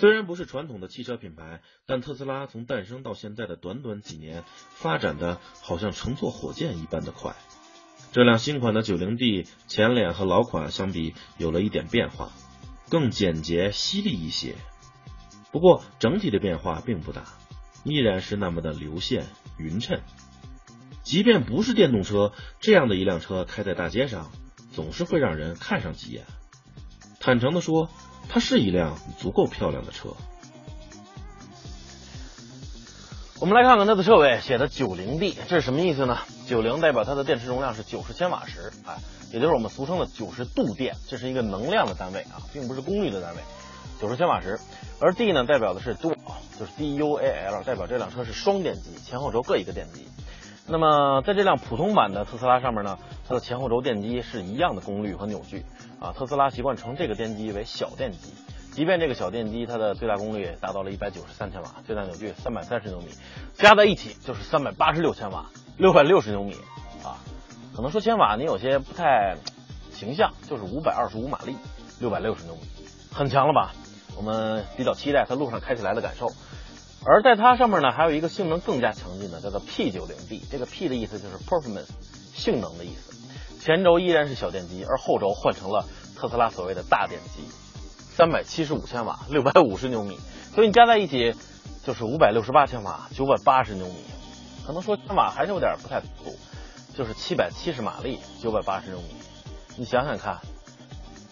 虽然不是传统的汽车品牌，但特斯拉从诞生到现在的短短几年，发展的好像乘坐火箭一般的快。这辆新款的 90D 前脸和老款相比有了一点变化，更简洁犀利一些。不过整体的变化并不大，依然是那么的流线匀称。即便不是电动车，这样的一辆车开在大街上，总是会让人看上几眼。坦诚的说。它是一辆足够漂亮的车。我们来看看它的车尾写的九零 D，这是什么意思呢？九零代表它的电池容量是九十千瓦时，啊，也就是我们俗称的九十度电，这是一个能量的单位啊，并不是功率的单位。九十千瓦时，而 D 呢代表的是 Dual，就是 D U A L，代表这辆车是双电机，前后轴各一个电机。那么在这辆普通版的特斯拉上面呢，它的前后轴电机是一样的功率和扭矩啊。特斯拉习惯称这个电机为小电机，即便这个小电机它的最大功率达到了一百九十三千瓦，最大扭矩三百三十牛米，加在一起就是三百八十六千瓦，六百六十牛米啊。可能说千瓦你有些不太形象，就是五百二十五马力，六百六十牛米，很强了吧？我们比较期待它路上开起来的感受。而在它上面呢，还有一个性能更加强劲的，叫做 P90B。这个 P 的意思就是 performance，性能的意思。前轴依然是小电机，而后轴换成了特斯拉所谓的大电机，三百七十五千瓦，六百五十牛米。所以你加在一起就是五百六十八千瓦，九百八十牛米。可能说千瓦还是有点不太足，就是七百七十马力，九百八十牛米。你想想看，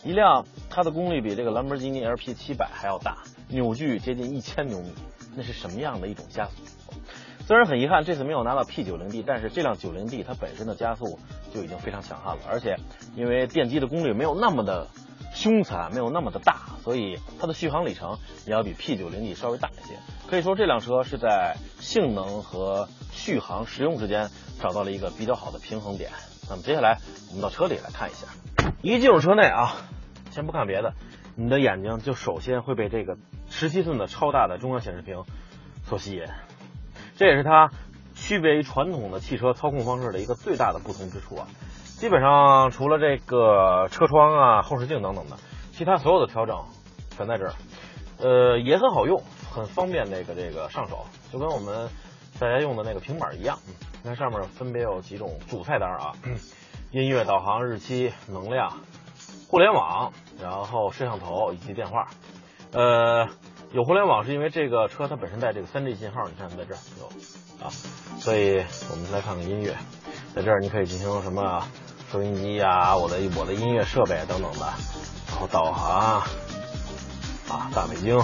一辆它的功率比这个兰博基尼 LP 七百还要大，扭矩接近一千牛米。那是什么样的一种加速？虽然很遗憾这次没有拿到 P90D，但是这辆 90D 它本身的加速就已经非常强悍了，而且因为电机的功率没有那么的凶残，没有那么的大，所以它的续航里程也要比 P90D 稍微大一些。可以说这辆车是在性能和续航实用之间找到了一个比较好的平衡点。那么接下来我们到车里来看一下，一进入车内啊，先不看别的。你的眼睛就首先会被这个十七寸的超大的中央显示屏所吸引，这也是它区别于传统的汽车操控方式的一个最大的不同之处啊。基本上除了这个车窗啊、后视镜等等的，其他所有的调整全在这儿，呃，也很好用，很方便那个这个上手，就跟我们大家用的那个平板一样。你看上面分别有几种主菜单啊，音乐、导航、日期、能量。互联网，然后摄像头以及电话，呃，有互联网是因为这个车它本身带这个三 G 信号，你看在这儿有啊，所以我们来看看音乐，在这儿你可以进行什么收音机呀，我的我的音乐设备等等的，然后导航啊，大北京，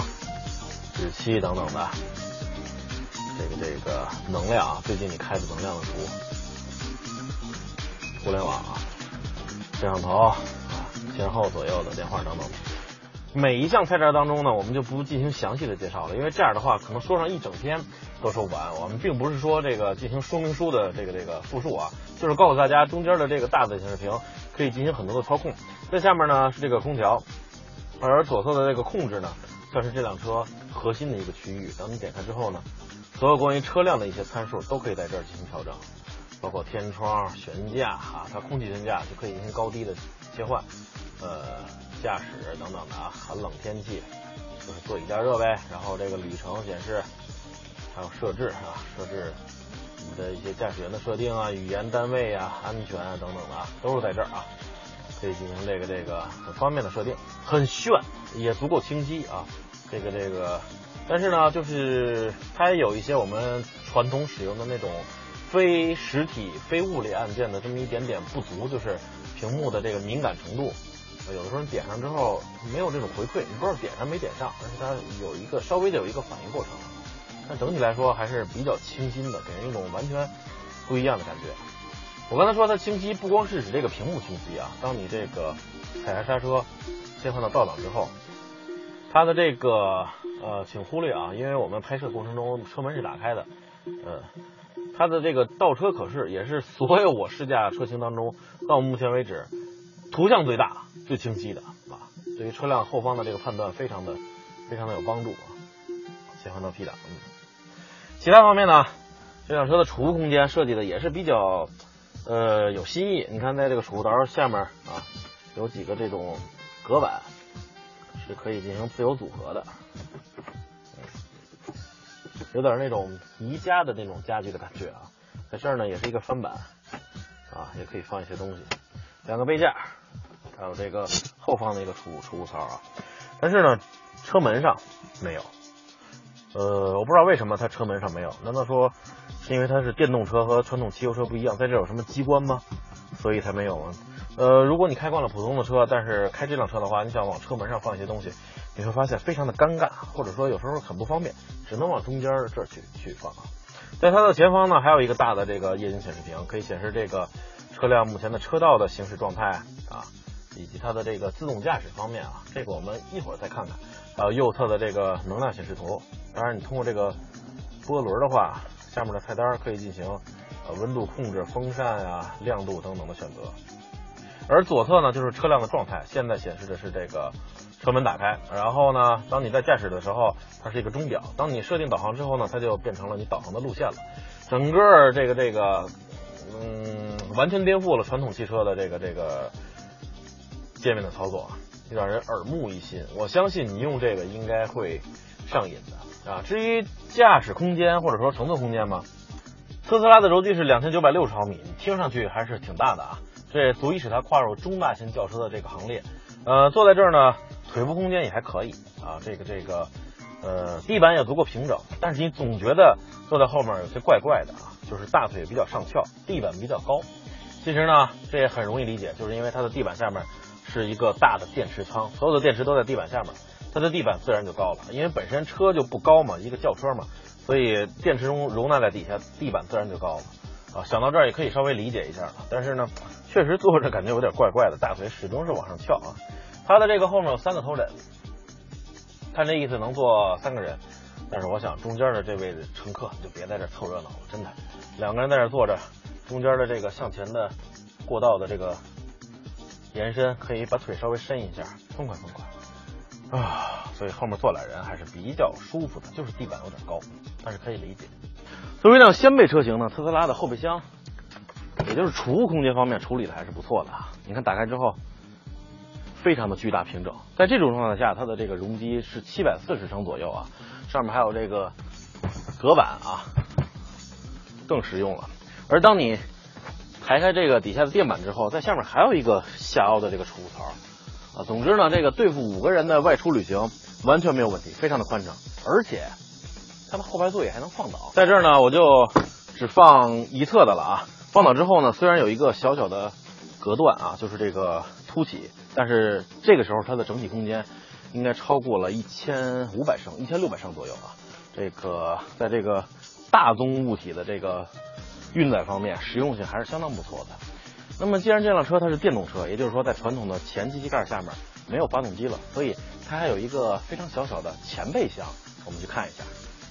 日期等等的，这个这个能量，最近你开的能量的图，互联网，摄像头。前后左右的电话等等，每一项菜单当中呢，我们就不进行详细的介绍了，因为这样的话可能说上一整天都说不完。我们并不是说这个进行说明书的这个这个复述啊，就是告诉大家中间的这个大的显示屏可以进行很多的操控，在下面呢是这个空调，而左侧的这个控制呢，算是这辆车核心的一个区域。当你点开之后呢，所有关于车辆的一些参数都可以在这儿进行调整，包括天窗、悬架啊，它空气悬架就可以进行高低的切换。呃，驾驶等等的啊，寒冷天气就是座椅加热呗。然后这个里程显示，还有设置啊，设置你的一些驾驶员的设定啊，语言单位啊，安全啊等等的啊，都是在这儿啊，可以进行这个这个很方便的设定，很炫，也足够清晰啊。这个这个，但是呢，就是它也有一些我们传统使用的那种非实体、非物理按键的这么一点点不足，就是屏幕的这个敏感程度。有的时候你点上之后没有这种回馈，你不知道点上没点上，而且它有一个稍微的有一个反应过程，但整体来说还是比较清新的，给人一种完全不一样的感觉。我刚才说它清晰，不光是指这个屏幕清晰啊，当你这个踩下刹车，切换到倒档之后，它的这个呃，请忽略啊，因为我们拍摄过程中车门是打开的，呃，它的这个倒车可视也是所有我试驾车型当中到目前为止。图像最大、最清晰的啊，对于车辆后方的这个判断非常的、非常的有帮助啊。切换到 P 档，其他方面呢，这辆车的储物空间设计的也是比较呃有新意。你看，在这个储物槽下面啊，有几个这种隔板，是可以进行自由组合的。有点那种宜家的那种家具的感觉啊。在这儿呢，也是一个翻板啊，也可以放一些东西。两个杯架，还有这个后方的一个储储物槽啊。但是呢，车门上没有。呃，我不知道为什么它车门上没有？难道说是因为它是电动车和传统汽油车不一样，在这有什么机关吗？所以才没有吗？呃，如果你开惯了普通的车，但是开这辆车的话，你想往车门上放一些东西，你会发现非常的尴尬，或者说有时候很不方便，只能往中间这儿去去放啊。在它的前方呢，还有一个大的这个液晶显示屏，可以显示这个车辆目前的车道的行驶状态啊，以及它的这个自动驾驶方面啊，这个我们一会儿再看看。还有右侧的这个能量显示图。当然，你通过这个波轮的话，下面的菜单可以进行呃温度控制、风扇啊、亮度等等的选择。而左侧呢，就是车辆的状态，现在显示的是这个车门打开。然后呢，当你在驾驶的时候，它是一个钟表。当你设定导航之后呢，它就变成了你导航的路线了。整个这个这个，嗯，完全颠覆了传统汽车的这个这个界面的操作啊，让人耳目一新。我相信你用这个应该会上瘾的。啊，至于驾驶空间或者说乘坐空间嘛，特斯拉的轴距是两千九百六十毫米，听上去还是挺大的啊，这足以使它跨入中大型轿车的这个行列。呃，坐在这儿呢，腿部空间也还可以啊，这个这个，呃，地板也足够平整，但是你总觉得坐在后面有些怪怪的啊，就是大腿比较上翘，地板比较高。其实呢，这也很容易理解，就是因为它的地板下面是一个大的电池仓，所有的电池都在地板下面。它的地板自然就高了，因为本身车就不高嘛，一个轿车嘛，所以电池容容纳在底下，地板自然就高了啊。想到这儿也可以稍微理解一下了，但是呢，确实坐着感觉有点怪怪的，大腿始终是往上翘啊。它的这个后面有三个头枕，看这意思能坐三个人，但是我想中间的这位乘客就别在这凑热闹了，真的，两个人在这坐着，中间的这个向前的过道的这个延伸，可以把腿稍微伸一下，痛快痛快。啊，所以后面坐俩人还是比较舒服的，就是地板有点高，但是可以理解。作为一辆掀背车型呢，特斯拉的后备箱，也就是储物空间方面处理的还是不错的。你看打开之后，非常的巨大平整，在这种状态下，它的这个容积是七百四十升左右啊，上面还有这个隔板啊，更实用了。而当你抬开这个底下的垫板之后，在下面还有一个下凹的这个储物槽。啊，总之呢，这个对付五个人的外出旅行完全没有问题，非常的宽敞，而且它的后排座椅还能放倒。在这儿呢，我就只放一侧的了啊。放倒之后呢，虽然有一个小小的隔断啊，就是这个凸起，但是这个时候它的整体空间应该超过了一千五百升，一千六百升左右啊。这个在这个大宗物体的这个运载方面，实用性还是相当不错的。那么，既然这辆车它是电动车，也就是说，在传统的前机器盖下面没有发动机了，所以它还有一个非常小小的前备箱，我们去看一下。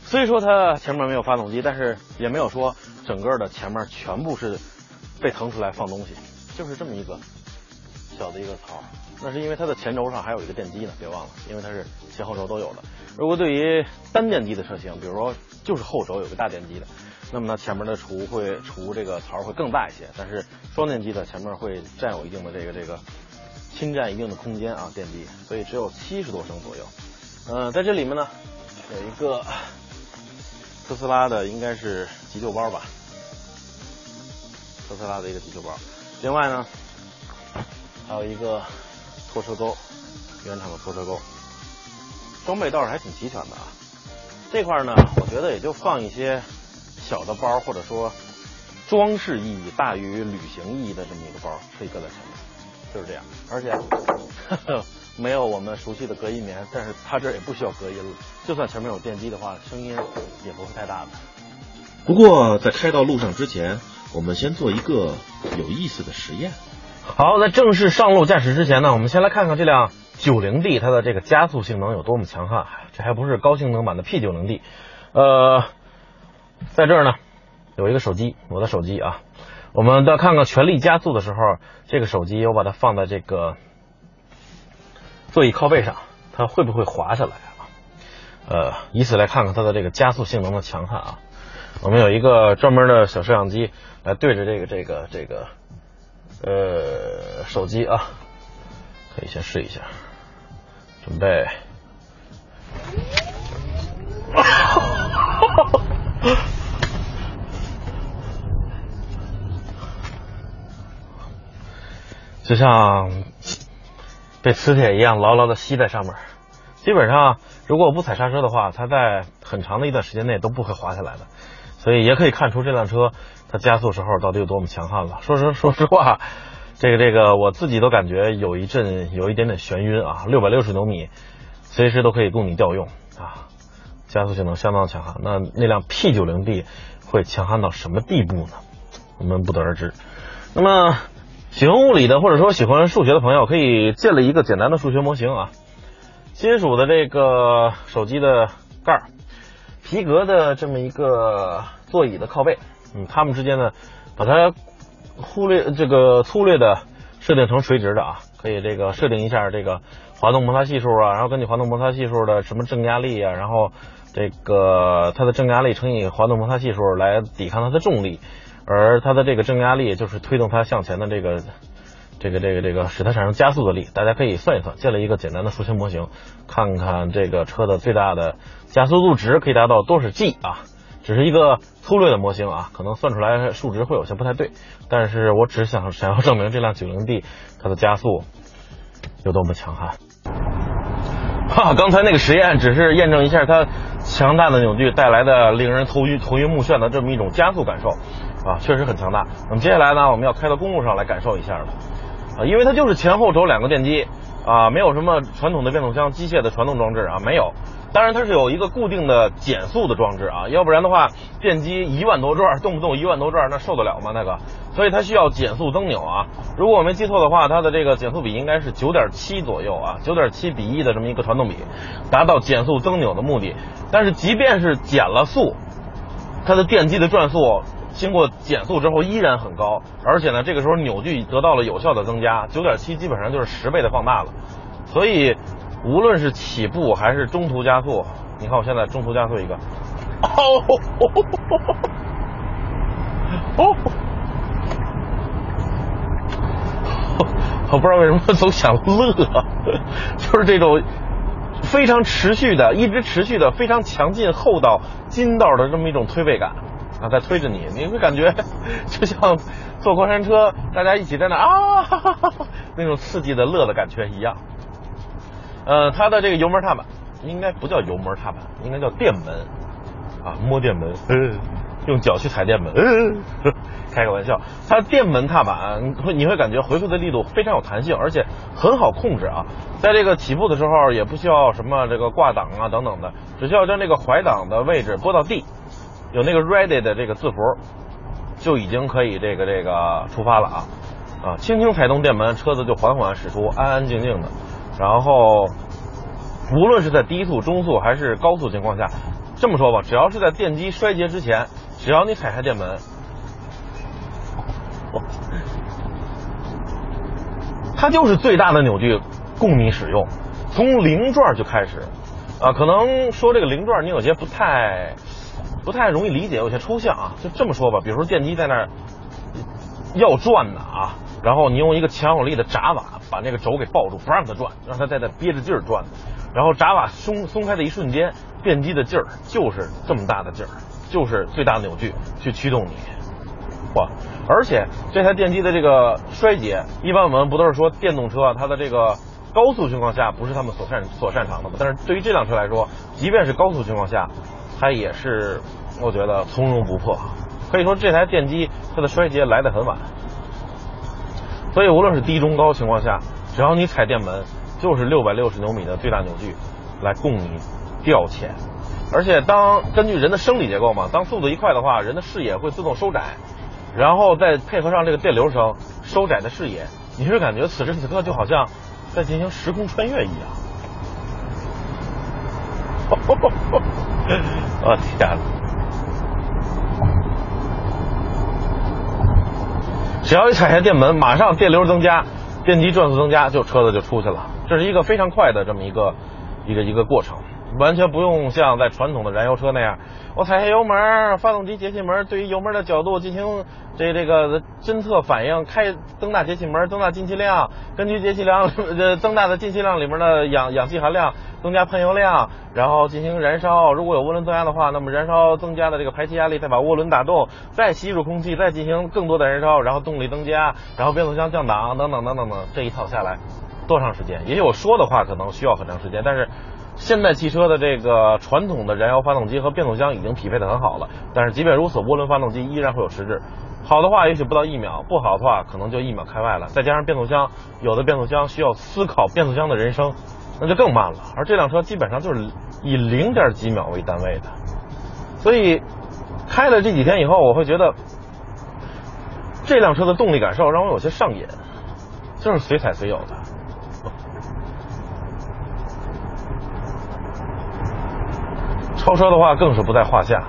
虽说它前面没有发动机，但是也没有说整个的前面全部是被腾出来放东西，就是这么一个小的一个槽。那是因为它的前轴上还有一个电机呢，别忘了，因为它是前后轴都有的。如果对于单电机的车型，比如说就是后轴有个大电机的。那么呢，前面的储物会储物这个槽会更大一些，但是双电机的前面会占有一定的这个这个侵占一定的空间啊，电机，所以只有七十多升左右。嗯，在这里面呢有一个特斯拉的应该是急救包吧，特斯拉的一个急救包。另外呢还有一个拖车钩，原厂的拖车钩，装备倒是还挺齐全的啊。这块呢，我觉得也就放一些。小的包或者说装饰意义大于旅行意义的这么一个包，可以搁在前面，就是这样。而且没有我们熟悉的隔音棉，但是它这也不需要隔音了。就算前面有电机的话，声音也不会太大的。不过在开到路上之前，我们先做一个有意思的实验。好，在正式上路驾驶之前呢，我们先来看看这辆九零 D 它的这个加速性能有多么强悍。这还不是高性能版的 P 九零 D，呃。在这儿呢，有一个手机，我的手机啊。我们再看看全力加速的时候，这个手机我把它放在这个座椅靠背上，它会不会滑下来啊？呃，以此来看看它的这个加速性能的强悍啊。我们有一个专门的小摄像机来对着这个这个这个呃手机啊，可以先试一下，准备。就像被磁铁一样牢牢的吸在上面。基本上，如果我不踩刹车的话，它在很长的一段时间内都不会滑下来的。所以也可以看出这辆车它加速时候到底有多么强悍了。说实 说实话，这个这个我自己都感觉有一阵有一点点眩晕啊。六百六十牛米，随时都可以供你调用啊，加速性能相当强悍。那那辆 P 九零 D 会强悍到什么地步呢？我们不得而知。那么喜欢物理的或者说喜欢数学的朋友，可以建立一个简单的数学模型啊。金属的这个手机的盖儿，皮革的这么一个座椅的靠背，嗯，它们之间呢，把它忽略这个粗略的设定成垂直的啊，可以这个设定一下这个滑动摩擦系数啊，然后根据滑动摩擦系数的什么正压力啊，然后这个它的正压力乘以滑动摩擦系数来抵抗它的重力，而它的这个正压力就是推动它向前的这个。这个这个这个使它产生加速的力，大家可以算一算，建了一个简单的数学模型，看看这个车的最大的加速度值可以达到多少 G 啊？只是一个粗略的模型啊，可能算出来数值会有些不太对，但是我只想想要证明这辆九零 D 它的加速有多么强悍。哈，刚才那个实验只是验证一下它强大的扭矩带来的令人头晕头晕目眩的这么一种加速感受啊，确实很强大。那么接下来呢，我们要开到公路上来感受一下了。啊，因为它就是前后轴两个电机啊，没有什么传统的变速箱机械的传动装置啊，没有。当然它是有一个固定的减速的装置啊，要不然的话，电机一万多转，动不动一万多转，那受得了吗？那个，所以它需要减速增扭啊。如果我没记错的话，它的这个减速比应该是九点七左右啊，九点七比一的这么一个传动比，达到减速增扭的目的。但是即便是减了速，它的电机的转速。经过减速之后依然很高，而且呢，这个时候扭矩得到了有效的增加，九点七基本上就是十倍的放大了。所以，无论是起步还是中途加速，你看我现在中途加速一个，哦，哦，我不知道为什么总想乐，就是这种非常持续的、一直持续的、非常强劲厚道筋道的这么一种推背感。啊，在推着你，你会感觉 就像坐过山车，大家一起在那啊，哈哈哈那种刺激的乐的感觉一样。呃，它的这个油门踏板应该不叫油门踏板，应该叫电门啊，摸电门，用脚去踩电门，开个玩笑。它电门踏板会你会感觉回馈的力度非常有弹性，而且很好控制啊。在这个起步的时候也不需要什么这个挂档啊等等的，只需要将这个怀档的位置拨到地。有那个 ready 的这个字符，就已经可以这个这个出发了啊啊！轻轻踩动电门，车子就缓缓驶出，安安静静的。然后，无论是在低速、中速还是高速情况下，这么说吧，只要是在电机衰竭之前，只要你踩下电门，它就是最大的扭矩供你使用，从零转就开始啊。可能说这个零转，你有些不太。不太容易理解，有些抽象啊。就这么说吧，比如说电机在那儿要转呢啊，然后你用一个强有力的闸瓦把那个轴给抱住，不让它转，让它在那憋着劲儿转。然后闸瓦松松开的一瞬间，电机的劲儿就是这么大的劲儿，就是最大的扭矩去驱动你。哇！而且这台电机的这个衰竭，一般我们不都是说电动车它的这个高速情况下不是他们所擅所擅长的吗？但是对于这辆车来说，即便是高速情况下。它也是，我觉得从容不迫，可以说这台电机它的衰竭来得很晚，所以无论是低中高情况下，只要你踩电门，就是六百六十牛米的最大扭矩来供你调遣。而且当根据人的生理结构嘛，当速度一快的话，人的视野会自动收窄，然后再配合上这个电流声，收窄的视野，你是感觉此时此刻就好像在进行时空穿越一样。我天！只要一踩下电门，马上电流增加，电机转速增加，就车子就出去了。这是一个非常快的这么一个一个一个过程。完全不用像在传统的燃油车那样，我踩下油门，发动机节气门对于油门的角度进行这这个侦测反应，开增大节气门，增大进气量，根据节气量呃增大的进气量里面的氧氧气含量，增加喷油量，然后进行燃烧。如果有涡轮增压的话，那么燃烧增加的这个排气压力再把涡轮打动，再吸入空气，再进行更多的燃烧，然后动力增加，然后变速箱降档等等等等等，这一套下来多长时间？也许我说的话可能需要很长时间，但是。现代汽车的这个传统的燃油发动机和变速箱已经匹配的很好了，但是即便如此，涡轮发动机依然会有迟滞。好的话，也许不到一秒；不好的话，可能就一秒开外了。再加上变速箱，有的变速箱需要思考变速箱的人生，那就更慢了。而这辆车基本上就是以零点几秒为单位的，所以开了这几天以后，我会觉得这辆车的动力感受让我有些上瘾，就是随踩随有的。超车的话更是不在话下，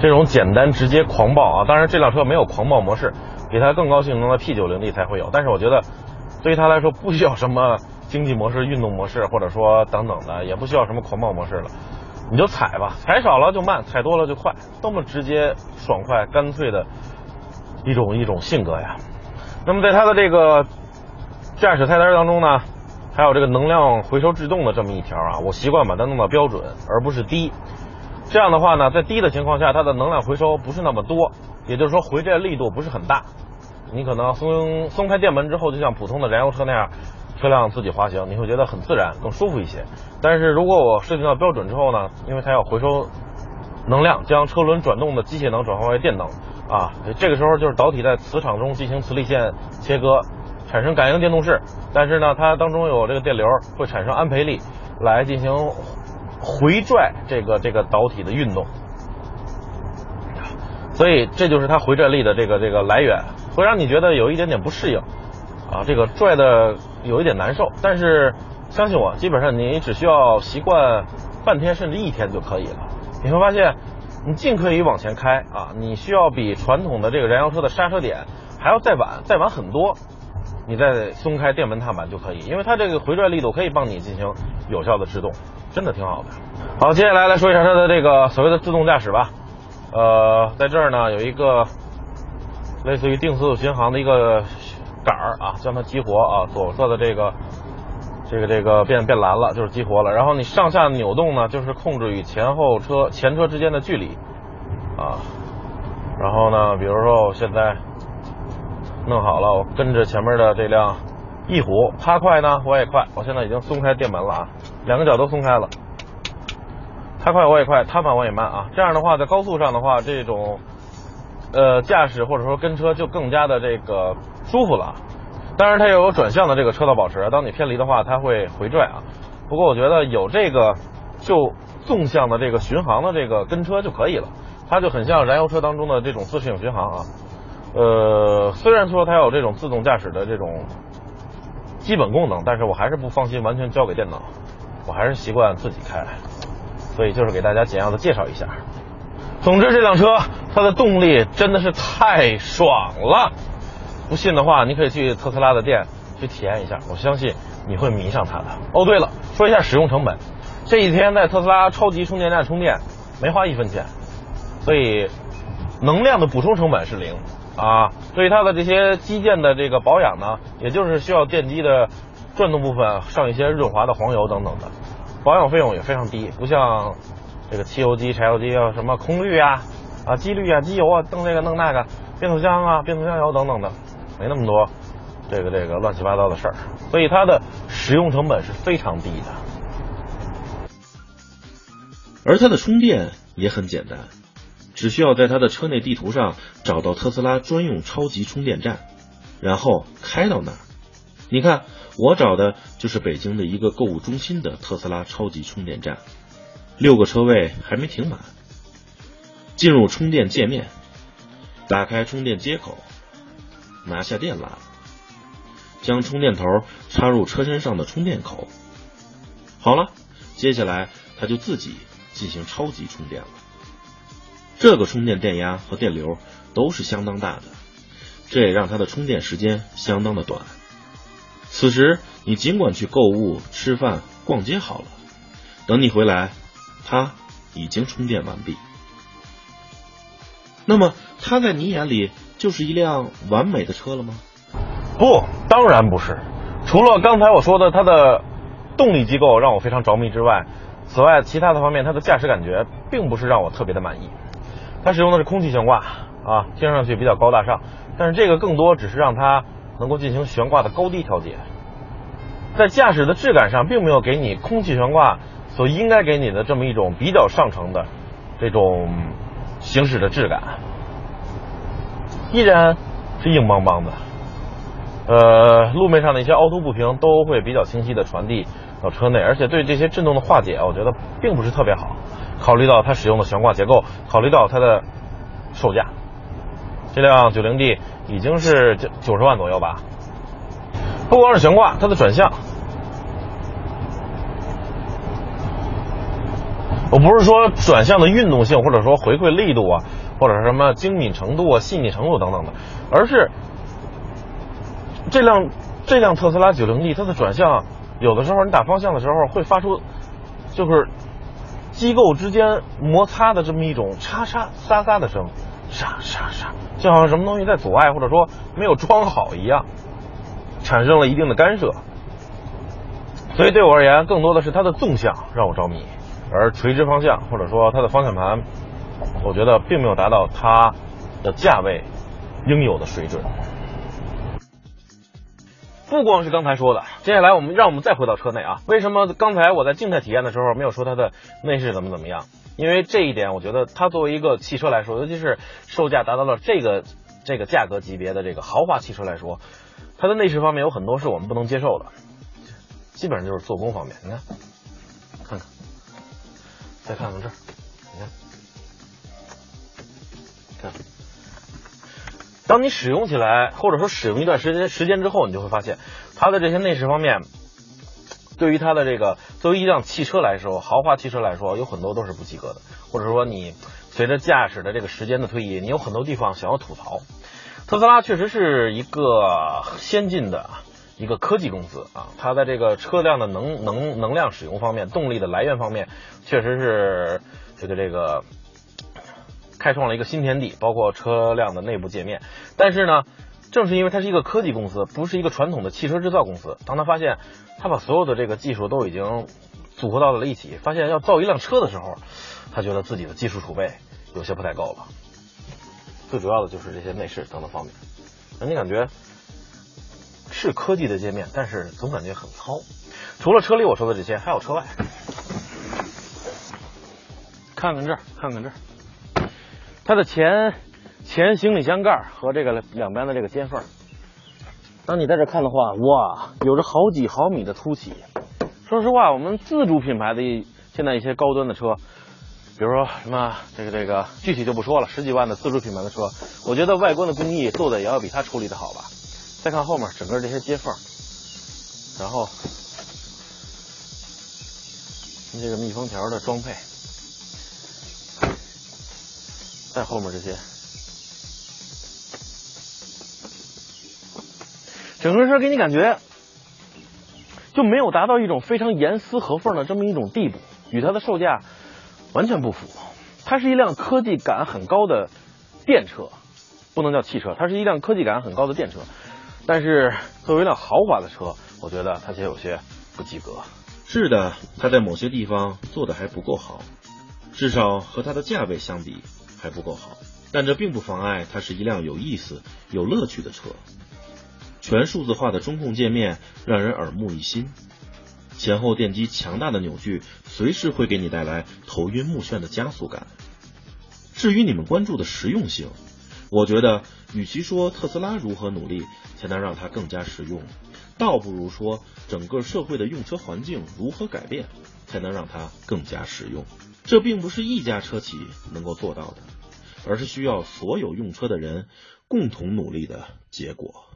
这种简单直接狂暴啊！当然这辆车没有狂暴模式，比它更高性能的 P 九零 D 才会有。但是我觉得，对于它来说不需要什么经济模式、运动模式，或者说等等的，也不需要什么狂暴模式了，你就踩吧，踩少了就慢，踩多了就快，多么直接、爽快、干脆的一种一种性格呀！那么在它的这个驾驶菜单当中呢？还有这个能量回收制动的这么一条啊，我习惯把它弄到标准，而不是低。这样的话呢，在低的情况下，它的能量回收不是那么多，也就是说回这力度不是很大。你可能松松开电门之后，就像普通的燃油车那样，车辆自己滑行，你会觉得很自然，更舒服一些。但是如果我设定到标准之后呢，因为它要回收能量，将车轮转动的机械能转化为电能啊，这个时候就是导体在磁场中进行磁力线切割。产生感应电动势，但是呢，它当中有这个电流，会产生安培力，来进行回拽这个这个导体的运动，所以这就是它回拽力的这个这个来源，会让你觉得有一点点不适应，啊，这个拽的有一点难受，但是相信我，基本上你只需要习惯半天甚至一天就可以了，你会发现，你尽可以往前开啊，你需要比传统的这个燃油车的刹车点还要再晚再晚很多。你再松开电门踏板就可以，因为它这个回转力度可以帮你进行有效的制动，真的挺好的。好，接下来来说一下它的这个所谓的自动驾驶吧。呃，在这儿呢有一个类似于定速巡航的一个杆儿啊，将它激活啊，左侧的这个这个这个变变蓝了，就是激活了。然后你上下扭动呢，就是控制与前后车前车之间的距离啊。然后呢，比如说我现在。弄好了，我跟着前面的这辆翼虎，它快呢，我也快。我现在已经松开电门了啊，两个脚都松开了。它快我也快，它慢我也慢啊。这样的话，在高速上的话，这种呃驾驶或者说跟车就更加的这个舒服了。当然，它也有转向的这个车道保持，当你偏离的话，它会回拽啊。不过我觉得有这个就纵向的这个巡航的这个跟车就可以了，它就很像燃油车当中的这种自适应巡航啊。呃，虽然说它有这种自动驾驶的这种基本功能，但是我还是不放心完全交给电脑，我还是习惯自己开，所以就是给大家简要的介绍一下。总之，这辆车它的动力真的是太爽了，不信的话，你可以去特斯拉的店去体验一下，我相信你会迷上它的。哦，对了，说一下使用成本，这几天在特斯拉超级充电站充电没花一分钱，所以能量的补充成本是零。啊，对于它的这些机件的这个保养呢，也就是需要电机的转动部分上一些润滑的黄油等等的，保养费用也非常低，不像这个汽油机、柴油机要什么空滤啊、啊机滤啊、机油啊、弄这个弄那个，变速箱啊、变速箱油等等的，没那么多这个这个乱七八糟的事儿，所以它的使用成本是非常低的，而它的充电也很简单。只需要在他的车内地图上找到特斯拉专用超级充电站，然后开到那儿。你看，我找的就是北京的一个购物中心的特斯拉超级充电站，六个车位还没停满。进入充电界面，打开充电接口，拿下电缆，将充电头插入车身上的充电口。好了，接下来它就自己进行超级充电了。这个充电电压和电流都是相当大的，这也让它的充电时间相当的短。此时你尽管去购物、吃饭、逛街好了。等你回来，它已经充电完毕。那么，它在你眼里就是一辆完美的车了吗？不，当然不是。除了刚才我说的它的动力机构让我非常着迷之外，此外其他的方面，它的驾驶感觉并不是让我特别的满意。它使用的是空气悬挂啊，听上去比较高大上，但是这个更多只是让它能够进行悬挂的高低调节，在驾驶的质感上，并没有给你空气悬挂所应该给你的这么一种比较上乘的这种行驶的质感，依然是硬邦邦的。呃，路面上的一些凹凸不平都会比较清晰的传递到车内，而且对这些震动的化解，我觉得并不是特别好。考虑到它使用的悬挂结构，考虑到它的售价，这辆九零 D 已经是九九十万左右吧。不光是悬挂，它的转向，我不是说转向的运动性，或者说回馈力度啊，或者是什么精敏程度啊、细腻程度等等的，而是。这辆这辆特斯拉九零 D，它的转向有的时候你打方向的时候会发出，就是机构之间摩擦的这么一种嚓嚓沙沙的声，沙沙沙，就好像什么东西在阻碍或者说没有装好一样，产生了一定的干涉。所以对我而言，更多的是它的纵向让我着迷，而垂直方向或者说它的方向盘，我觉得并没有达到它的价位应有的水准。不光是刚才说的，接下来我们让我们再回到车内啊。为什么刚才我在静态体验的时候没有说它的内饰怎么怎么样？因为这一点，我觉得它作为一个汽车来说，尤其是售价达到了这个这个价格级别的这个豪华汽车来说，它的内饰方面有很多是我们不能接受的，基本上就是做工方面。你看，看看，再看看这儿，你看，看。当你使用起来，或者说使用一段时间时间之后，你就会发现，它的这些内饰方面，对于它的这个作为一辆汽车来说，豪华汽车来说，有很多都是不及格的，或者说你随着驾驶的这个时间的推移，你有很多地方想要吐槽。特斯拉确实是一个先进的一个科技公司啊，它在这个车辆的能能能量使用方面，动力的来源方面，确实是这个这个。开创了一个新天地，包括车辆的内部界面。但是呢，正是因为它是一个科技公司，不是一个传统的汽车制造公司。当他发现他把所有的这个技术都已经组合到了一起，发现要造一辆车的时候，他觉得自己的技术储备有些不太够了。最主要的就是这些内饰等等方面，让你感觉是科技的界面，但是总感觉很糙。除了车里我说的这些，还有车外，看看这儿，看看这儿。它的前前行李箱盖和这个两边的这个接缝，当你在这看的话，哇，有着好几毫米的凸起。说实话，我们自主品牌的一现在一些高端的车，比如说什么这个这个，具体就不说了，十几万的自主品牌的车，我觉得外观的工艺做的也要比它处理的好吧。再看后面整个这些接缝，然后这个密封条的装配。在后面这些，整个车给你感觉就没有达到一种非常严丝合缝的这么一种地步，与它的售价完全不符。它是一辆科技感很高的电车，不能叫汽车，它是一辆科技感很高的电车。但是作为一辆豪华的车，我觉得它却有些不及格。是的，它在某些地方做的还不够好，至少和它的价位相比。还不够好，但这并不妨碍它是一辆有意思、有乐趣的车。全数字化的中控界面让人耳目一新，前后电机强大的扭矩随时会给你带来头晕目眩的加速感。至于你们关注的实用性，我觉得与其说特斯拉如何努力才能让它更加实用，倒不如说整个社会的用车环境如何改变才能让它更加实用。这并不是一家车企能够做到的。而是需要所有用车的人共同努力的结果。